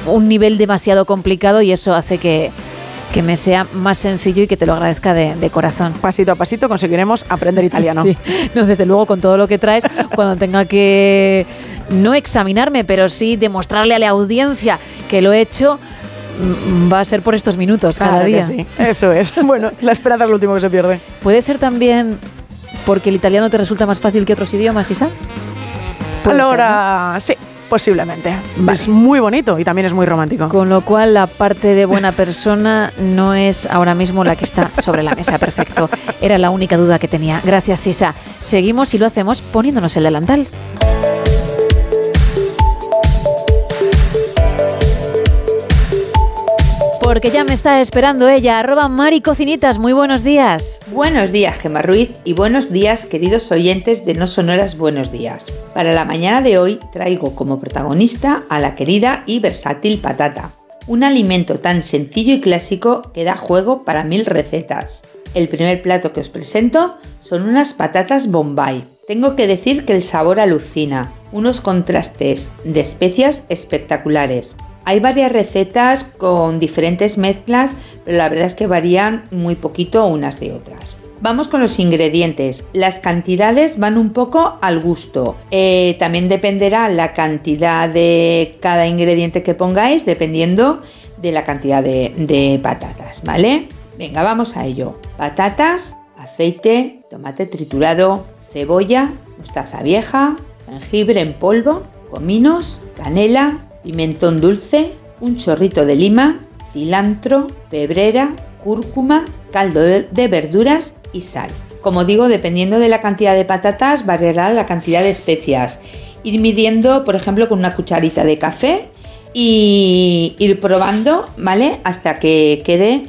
un nivel demasiado complicado y eso hace que, que me sea más sencillo y que te lo agradezca de, de corazón. Pasito a pasito conseguiremos aprender italiano. Sí, no, desde luego con todo lo que traes, cuando tenga que no examinarme, pero sí demostrarle a la audiencia que lo he hecho, va a ser por estos minutos cada Claro día. sí, eso es. Bueno, la esperanza es lo último que se pierde. Puede ser también porque el italiano te resulta más fácil que otros idiomas, Isa. Ahora, sí, posiblemente. Es muy bonito y también es muy romántico. Con lo cual, la parte de buena persona no es ahora mismo la que está sobre la mesa. Perfecto. Era la única duda que tenía. Gracias, Isa. Seguimos y lo hacemos poniéndonos el delantal. Porque ya me está esperando ella, arroba Mari Cocinitas. Muy buenos días. Buenos días, Gemma Ruiz, y buenos días, queridos oyentes de No Sonoras Buenos Días. Para la mañana de hoy traigo como protagonista a la querida y versátil patata, un alimento tan sencillo y clásico que da juego para mil recetas. El primer plato que os presento son unas patatas Bombay. Tengo que decir que el sabor alucina, unos contrastes de especias espectaculares. Hay varias recetas con diferentes mezclas, pero la verdad es que varían muy poquito unas de otras. Vamos con los ingredientes. Las cantidades van un poco al gusto. Eh, también dependerá la cantidad de cada ingrediente que pongáis, dependiendo de la cantidad de, de patatas, ¿vale? Venga, vamos a ello. Patatas, aceite, tomate triturado, cebolla, mostaza vieja, jengibre en polvo, cominos, canela, pimentón dulce, un chorrito de lima, cilantro, pebrera, cúrcuma, caldo de verduras y sal. Como digo, dependiendo de la cantidad de patatas, variará la cantidad de especias. Ir midiendo, por ejemplo, con una cucharita de café y ir probando, ¿vale? Hasta que quede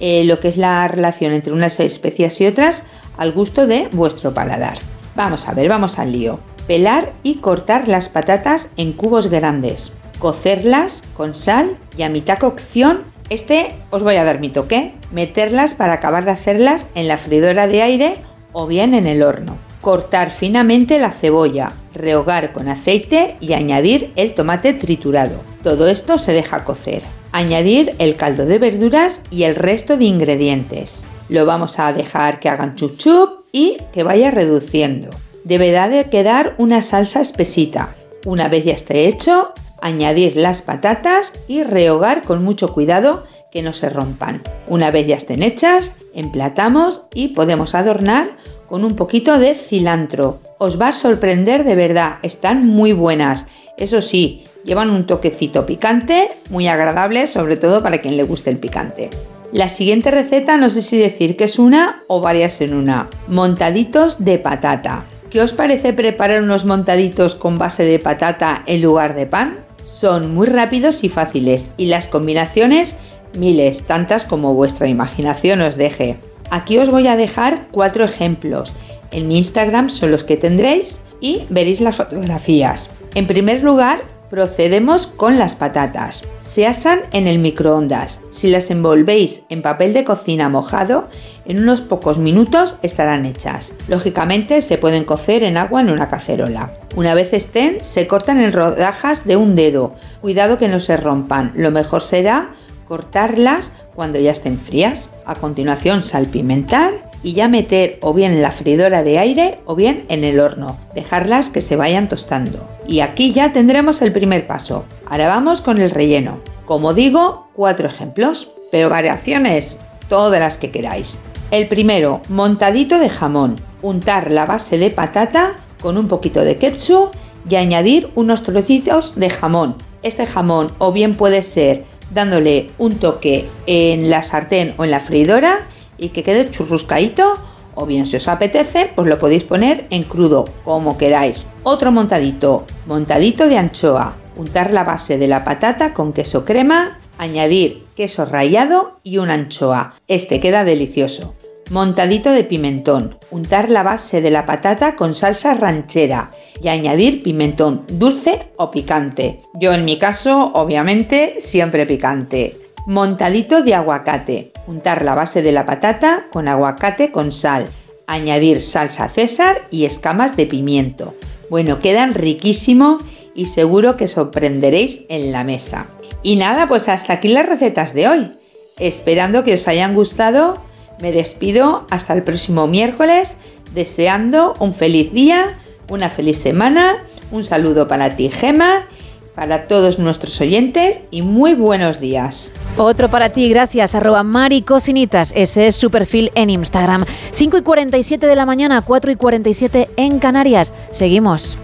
eh, lo que es la relación entre unas especias y otras al gusto de vuestro paladar. Vamos a ver, vamos al lío. Pelar y cortar las patatas en cubos grandes. Cocerlas con sal y a mitad cocción, este os voy a dar mi toque. Meterlas para acabar de hacerlas en la freidora de aire o bien en el horno. Cortar finamente la cebolla, rehogar con aceite y añadir el tomate triturado. Todo esto se deja cocer. Añadir el caldo de verduras y el resto de ingredientes. Lo vamos a dejar que hagan chup chup y que vaya reduciendo. Deberá de quedar una salsa espesita. Una vez ya esté hecho, añadir las patatas y rehogar con mucho cuidado que no se rompan. Una vez ya estén hechas, emplatamos y podemos adornar con un poquito de cilantro. Os va a sorprender de verdad, están muy buenas. Eso sí, llevan un toquecito picante, muy agradable, sobre todo para quien le guste el picante. La siguiente receta no sé si decir que es una o varias en una. Montaditos de patata. ¿Qué os parece preparar unos montaditos con base de patata en lugar de pan? Son muy rápidos y fáciles y las combinaciones miles, tantas como vuestra imaginación os deje. Aquí os voy a dejar cuatro ejemplos. En mi Instagram son los que tendréis y veréis las fotografías. En primer lugar, Procedemos con las patatas. Se asan en el microondas. Si las envolvéis en papel de cocina mojado, en unos pocos minutos estarán hechas. Lógicamente se pueden cocer en agua en una cacerola. Una vez estén, se cortan en rodajas de un dedo. Cuidado que no se rompan. Lo mejor será cortarlas cuando ya estén frías. A continuación salpimentar y ya meter o bien en la freidora de aire o bien en el horno. Dejarlas que se vayan tostando. Y aquí ya tendremos el primer paso. Ahora vamos con el relleno. Como digo, cuatro ejemplos, pero variaciones, todas las que queráis. El primero, montadito de jamón. Untar la base de patata con un poquito de ketchup y añadir unos trocitos de jamón. Este jamón o bien puede ser dándole un toque en la sartén o en la freidora y que quede churruscaíto o bien si os apetece pues lo podéis poner en crudo como queráis. Otro montadito, montadito de anchoa. Untar la base de la patata con queso crema, añadir queso rallado y una anchoa. Este queda delicioso. Montadito de pimentón. Untar la base de la patata con salsa ranchera y añadir pimentón dulce o picante. Yo en mi caso, obviamente, siempre picante. Montadito de aguacate. Untar la base de la patata con aguacate con sal. Añadir salsa César y escamas de pimiento. Bueno, quedan riquísimo y seguro que sorprenderéis en la mesa. Y nada, pues hasta aquí las recetas de hoy. Esperando que os hayan gustado, me despido hasta el próximo miércoles, deseando un feliz día, una feliz semana, un saludo para ti Gema, para todos nuestros oyentes y muy buenos días. Otro para ti, gracias, arroba maricocinitas, ese es su perfil en Instagram. 5 y 47 de la mañana, 4 y 47 en Canarias. Seguimos.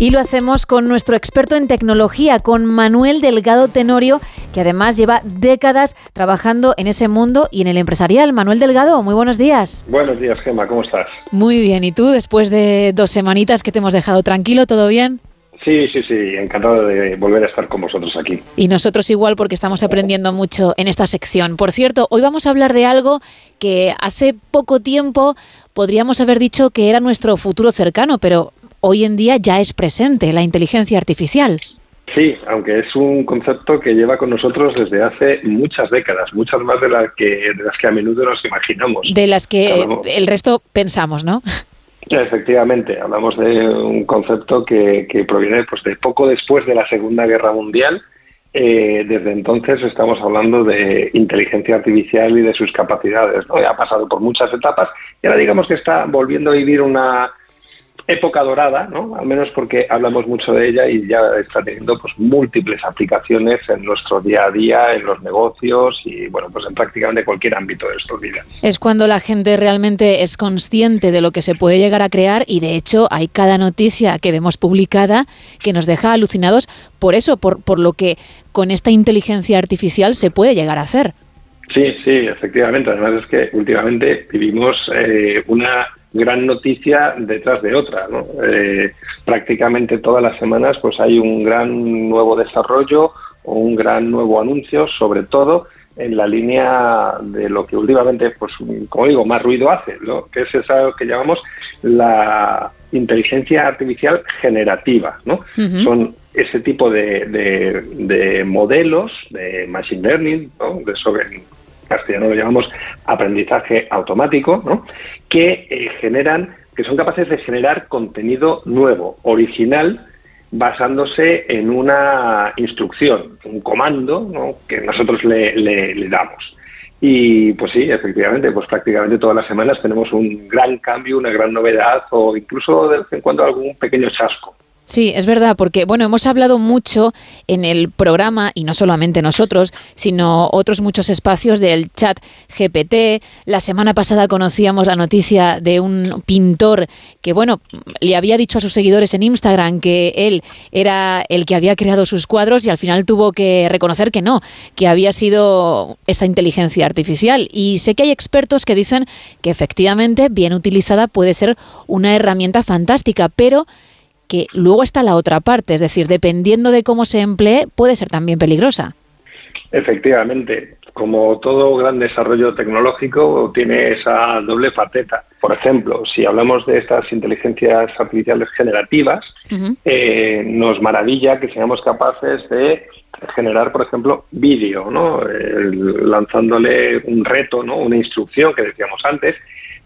Y lo hacemos con nuestro experto en tecnología, con Manuel Delgado Tenorio, que además lleva décadas trabajando en ese mundo y en el empresarial. Manuel Delgado, muy buenos días. Buenos días, Gemma, ¿cómo estás? Muy bien, ¿y tú después de dos semanitas que te hemos dejado tranquilo, todo bien? Sí, sí, sí, encantado de volver a estar con vosotros aquí. Y nosotros igual porque estamos aprendiendo mucho en esta sección. Por cierto, hoy vamos a hablar de algo que hace poco tiempo podríamos haber dicho que era nuestro futuro cercano, pero hoy en día ya es presente, la inteligencia artificial. Sí, aunque es un concepto que lleva con nosotros desde hace muchas décadas, muchas más de las que, de las que a menudo nos imaginamos. De las que el resto pensamos, ¿no? Efectivamente, hablamos de un concepto que, que proviene pues, de poco después de la Segunda Guerra Mundial. Eh, desde entonces estamos hablando de inteligencia artificial y de sus capacidades. ¿no? Ha pasado por muchas etapas y ahora digamos que está volviendo a vivir una, época dorada, ¿no? Al menos porque hablamos mucho de ella y ya está teniendo pues múltiples aplicaciones en nuestro día a día, en los negocios y bueno, pues en prácticamente cualquier ámbito de nuestros días. Es cuando la gente realmente es consciente de lo que se puede llegar a crear y de hecho hay cada noticia que vemos publicada que nos deja alucinados por eso, por, por lo que con esta inteligencia artificial se puede llegar a hacer. Sí, sí, efectivamente. Además es que últimamente vivimos eh, una gran noticia detrás de otra. ¿no? Eh, prácticamente todas las semanas pues hay un gran nuevo desarrollo o un gran nuevo anuncio, sobre todo en la línea de lo que últimamente, pues como digo, más ruido hace, ¿no? que es eso que llamamos la inteligencia artificial generativa. ¿no? Son ese tipo de, de, modelos de machine learning, ¿no? de eso castellano lo llamamos aprendizaje automático, ¿no? que eh, generan, que son capaces de generar contenido nuevo, original, basándose en una instrucción, un comando ¿no? que nosotros le, le, damos. Y pues sí, efectivamente, pues prácticamente todas las semanas tenemos un gran cambio, una gran novedad o incluso de vez en cuando algún pequeño chasco. Sí, es verdad, porque bueno, hemos hablado mucho en el programa, y no solamente nosotros, sino otros muchos espacios del chat GPT. La semana pasada conocíamos la noticia de un pintor que, bueno, le había dicho a sus seguidores en Instagram que él era el que había creado sus cuadros y al final tuvo que reconocer que no, que había sido esta inteligencia artificial. Y sé que hay expertos que dicen que efectivamente, bien utilizada, puede ser una herramienta fantástica, pero que luego está la otra parte, es decir, dependiendo de cómo se emplee, puede ser también peligrosa. Efectivamente, como todo gran desarrollo tecnológico, tiene esa doble faceta. Por ejemplo, si hablamos de estas inteligencias artificiales generativas, eh, nos maravilla que seamos capaces de generar, por ejemplo, vídeo, ¿no? lanzándole un reto, ¿no? una instrucción que decíamos antes,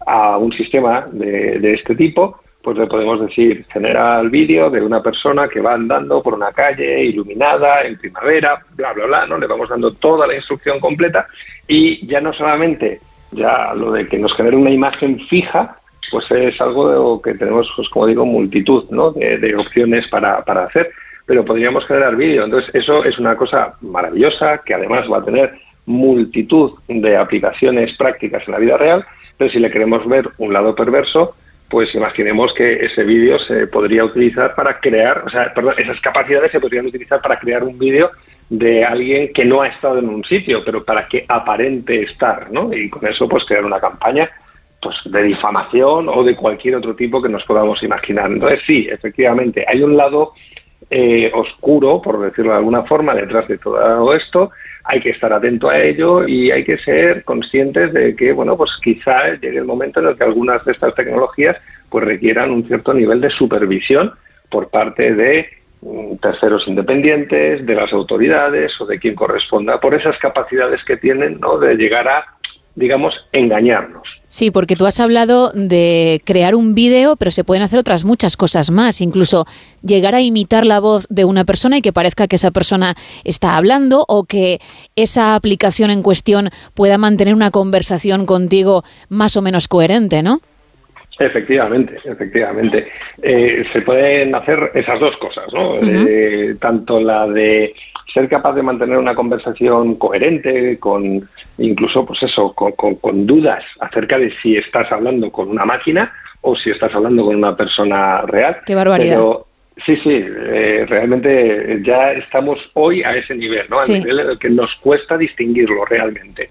a un sistema de, de este tipo pues le podemos decir, genera el vídeo de una persona que va andando por una calle iluminada en primavera, bla, bla, bla, ¿no? Le vamos dando toda la instrucción completa y ya no solamente ya lo de que nos genere una imagen fija, pues es algo de que tenemos, pues como digo, multitud ¿no? de, opciones para, para hacer, pero podríamos generar vídeo. Entonces, eso es una cosa maravillosa que además va a tener multitud de aplicaciones prácticas en la vida real, pero si le queremos ver un lado perverso, pues imaginemos que ese vídeo se podría utilizar para crear, o sea, perdón, esas capacidades se podrían utilizar para crear un vídeo de alguien que no ha estado en un sitio, pero para que aparente estar, ¿no? Y con eso, pues crear una campaña pues de difamación o de cualquier otro tipo que nos podamos imaginar. Entonces, sí, efectivamente, hay un lado eh, oscuro, por decirlo de alguna forma, detrás de todo esto, hay que estar atento a ello y hay que ser conscientes de que, bueno, pues quizá llegue el momento en el que algunas de estas tecnologías pues requieran un cierto nivel de supervisión por parte de mm, terceros independientes, de las autoridades o de quien corresponda, por esas capacidades que tienen ¿no? de llegar a digamos, engañarnos. Sí, porque tú has hablado de crear un vídeo, pero se pueden hacer otras muchas cosas más, incluso llegar a imitar la voz de una persona y que parezca que esa persona está hablando o que esa aplicación en cuestión pueda mantener una conversación contigo más o menos coherente, ¿no? Efectivamente, efectivamente. Eh, se pueden hacer esas dos cosas, ¿no? Eh, tanto la de ser capaz de mantener una conversación coherente, con incluso, pues eso, con, dudas acerca de si estás hablando con una máquina o si estás hablando con una persona real. Qué barbaridad. sí, sí, eh, realmente ya estamos hoy a ese nivel, ¿no? A nivel en el que nos cuesta distinguirlo realmente.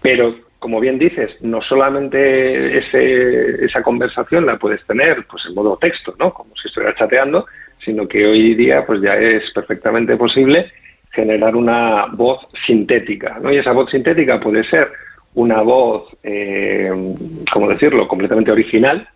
Pero como bien dices, no solamente ese, esa conversación la puedes tener pues en modo texto, ¿no? Como si estuvieras chateando, sino que hoy día pues ya es perfectamente posible generar una voz sintética, ¿no? Y esa voz sintética puede ser una voz, eh, ¿cómo decirlo?, completamente original,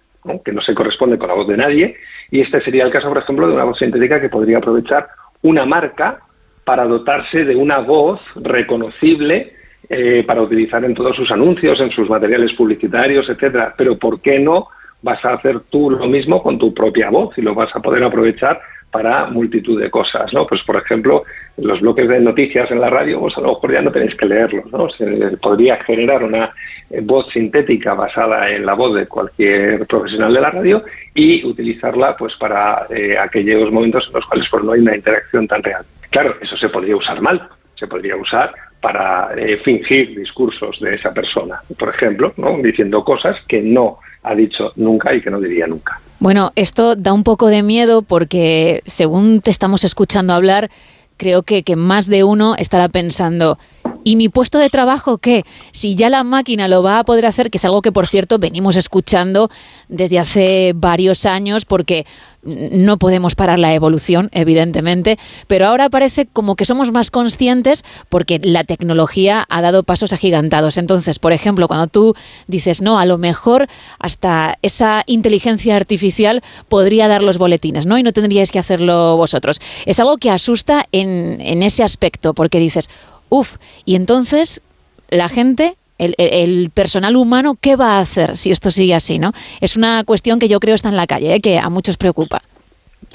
que no se corresponde con la voz de nadie, y este sería el caso, por ejemplo, de una voz sintética que podría aprovechar una marca para dotarse de una voz reconocible eh, para utilizar en todos sus anuncios, en sus materiales publicitarios, etcétera. Pero ¿por qué no vas a hacer tú lo mismo con tu propia voz y lo vas a poder aprovechar para multitud de cosas, ¿no? Pues por ejemplo, los bloques de noticias en la radio, pues a lo mejor ya no tenéis que leerlos, ¿no? Se podría generar una eh, voz sintética basada en la voz de cualquier profesional de la radio y utilizarla pues para eh, aquellos momentos en los cuales pues, no hay una interacción tan real. Claro, eso se podría usar mal, se podría usar para eh, fingir discursos de esa persona, por ejemplo, ¿no? diciendo cosas que no ha dicho nunca y que no diría nunca. Bueno, esto da un poco de miedo porque según te estamos escuchando hablar, creo que, que más de uno estará pensando, ¿Y mi puesto de trabajo qué? Si ya la máquina lo va a poder hacer, que es algo que por cierto venimos escuchando desde hace varios años, porque no podemos parar la evolución, evidentemente, pero ahora parece como que somos más conscientes porque la tecnología ha dado pasos agigantados. Entonces, por ejemplo, cuando tú dices, no, a lo mejor hasta esa inteligencia artificial podría dar los boletines, ¿no? Y no tendríais que hacerlo vosotros. Es algo que asusta en, en ese aspecto, porque dices, Uf, y entonces la gente, el, personal humano, ¿qué va a hacer si esto sigue así? ¿no? Es una cuestión que yo creo está en la calle, ¿eh? que a muchos preocupa.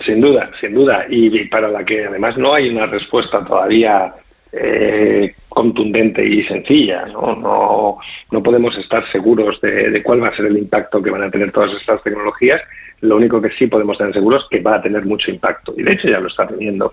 Sin duda, sin duda, y para la que además no hay una respuesta todavía eh, contundente y sencilla. ¿no? No, no podemos estar seguros de, cuál va a ser el impacto que van a tener todas estas tecnologías lo único que sí podemos tener seguros es que va a tener mucho impacto y de hecho ya lo está teniendo.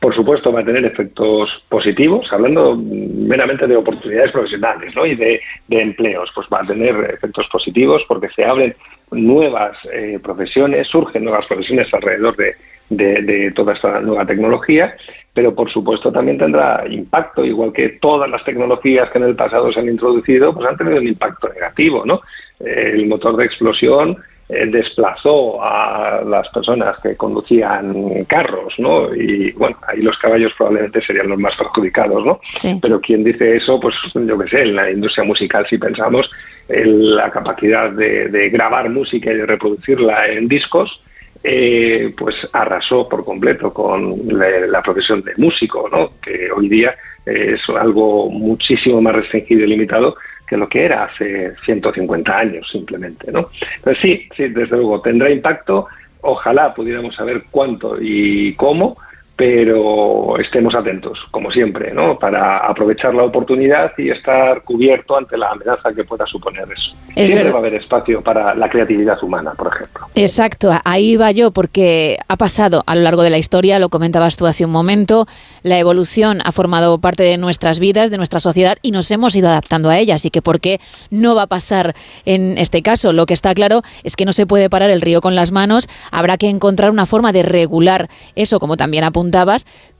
Por supuesto va a tener efectos positivos, hablando meramente de oportunidades profesionales ¿no? y de, empleos, pues va a tener efectos positivos porque se abren nuevas eh, profesiones, surgen nuevas profesiones alrededor de, de, toda esta nueva tecnología, pero por supuesto también tendrá impacto, igual que todas las tecnologías que en el pasado se han introducido, pues han tenido un impacto negativo, ¿no? El motor de explosión eh, desplazó a las personas que conducían carros, ¿no? Y bueno, ahí los caballos probablemente serían los más perjudicados, ¿no? Pero quien dice eso, pues yo qué sé, en la industria musical si pensamos en la capacidad de, grabar música y de reproducirla en discos, eh, pues arrasó por completo con la, profesión de músico, ¿no? que hoy día es algo muchísimo más restringido y limitado que lo que era hace 150 años simplemente. ¿no? Entonces sí, sí, desde luego tendrá impacto, ojalá pudiéramos saber cuánto y cómo, pero estemos atentos, como siempre, ¿no? para aprovechar la oportunidad y estar cubierto ante la amenaza que pueda suponer eso. siempre va a haber espacio para la creatividad humana, por ejemplo. Exacto, ahí va yo, porque ha pasado a lo largo de la historia, lo comentabas tú hace un momento, la evolución ha formado parte de nuestras vidas, de nuestra sociedad, y nos hemos ido adaptando a ella, así que ¿por qué no va a pasar en este caso? Lo que está claro es que no se puede parar el río con las manos, habrá que encontrar una forma de regular eso, como también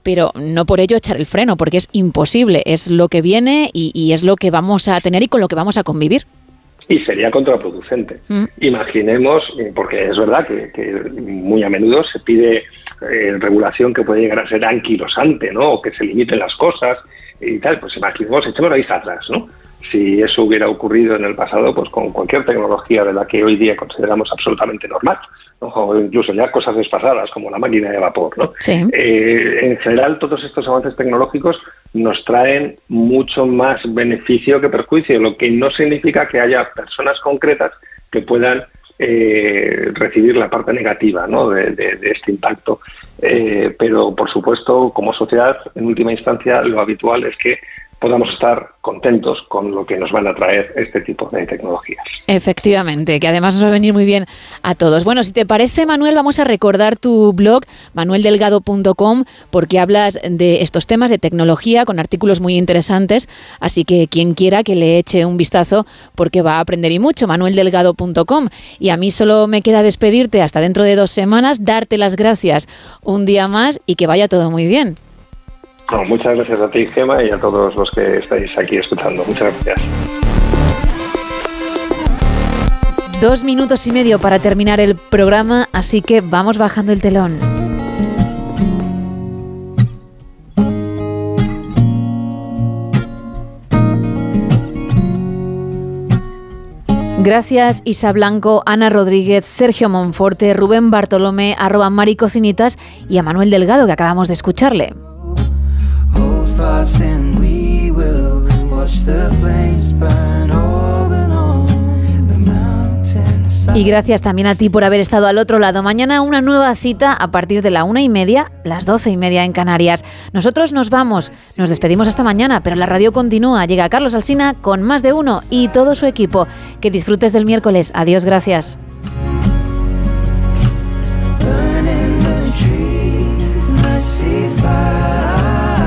pero no por ello echar el freno, porque es imposible, es lo que viene y, es lo que vamos a tener y con lo que vamos a convivir. Y sería contraproducente. Mm. Imaginemos, porque es verdad que, muy a menudo se pide eh, regulación que puede llegar a ser anquilosante, ¿no? O que se limiten las cosas y tal. Pues imaginemos, echemos la vista atrás, ¿no? Si eso hubiera ocurrido en el pasado, pues con cualquier tecnología de la que hoy día consideramos absolutamente normal, o incluso ya cosas despasadas como la máquina de vapor. ¿no? Eh, en general, todos estos avances tecnológicos nos traen mucho más beneficio que perjuicio, lo que no significa que haya personas concretas que puedan eh, recibir la parte negativa ¿no? de, este impacto. Eh, pero, por supuesto, como sociedad, en última instancia, lo habitual es que podamos estar contentos con lo que nos van a traer este tipo de tecnologías. Efectivamente, que además nos va a venir muy bien a todos. Bueno, si te parece, Manuel, vamos a recordar tu blog, manueldelgado.com, porque hablas de estos temas de tecnología con artículos muy interesantes, así que quien quiera que le eche un vistazo, porque va a aprender y mucho, manueldelgado.com. Y a mí solo me queda despedirte hasta dentro de dos semanas, darte las gracias un día más y que vaya todo muy bien muchas gracias a ti, Gema, y a todos los que estáis aquí escuchando. Muchas gracias. Dos minutos y medio para terminar el programa, así que vamos bajando el telón. Gracias Isa Blanco, Ana Rodríguez, Sergio Monforte, Rubén Bartolomé, arroba Mari Cocinitas y a Manuel Delgado que acabamos de escucharle. Y gracias también a ti por haber estado al otro lado. Mañana una nueva cita a partir de la una y media, las doce y media en Canarias. Nosotros nos vamos, nos despedimos hasta mañana, pero la radio continúa. Llega Carlos Alsina con más de uno y todo su equipo. Que disfrutes del miércoles. Adiós, gracias.